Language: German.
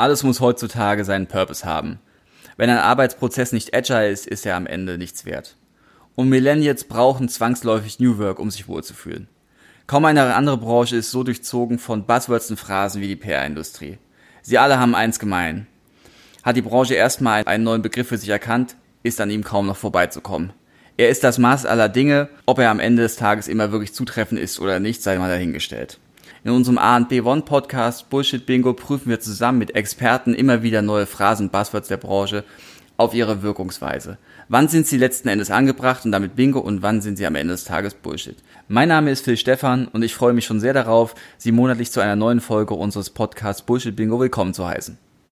Alles muss heutzutage seinen Purpose haben. Wenn ein Arbeitsprozess nicht agile ist, ist er am Ende nichts wert. Und Millennials brauchen zwangsläufig New Work, um sich wohlzufühlen. Kaum eine andere Branche ist so durchzogen von Buzzwords und Phrasen wie die PR-Industrie. Sie alle haben eins gemein. Hat die Branche erstmal einen neuen Begriff für sich erkannt, ist an ihm kaum noch vorbeizukommen. Er ist das Maß aller Dinge, ob er am Ende des Tages immer wirklich zutreffend ist oder nicht, sei mal dahingestellt. In unserem A&B One Podcast Bullshit Bingo prüfen wir zusammen mit Experten immer wieder neue Phrasen, Buzzwords der Branche auf ihre Wirkungsweise. Wann sind sie letzten Endes angebracht und damit Bingo und wann sind sie am Ende des Tages Bullshit? Mein Name ist Phil Stefan und ich freue mich schon sehr darauf, Sie monatlich zu einer neuen Folge unseres Podcasts Bullshit Bingo willkommen zu heißen.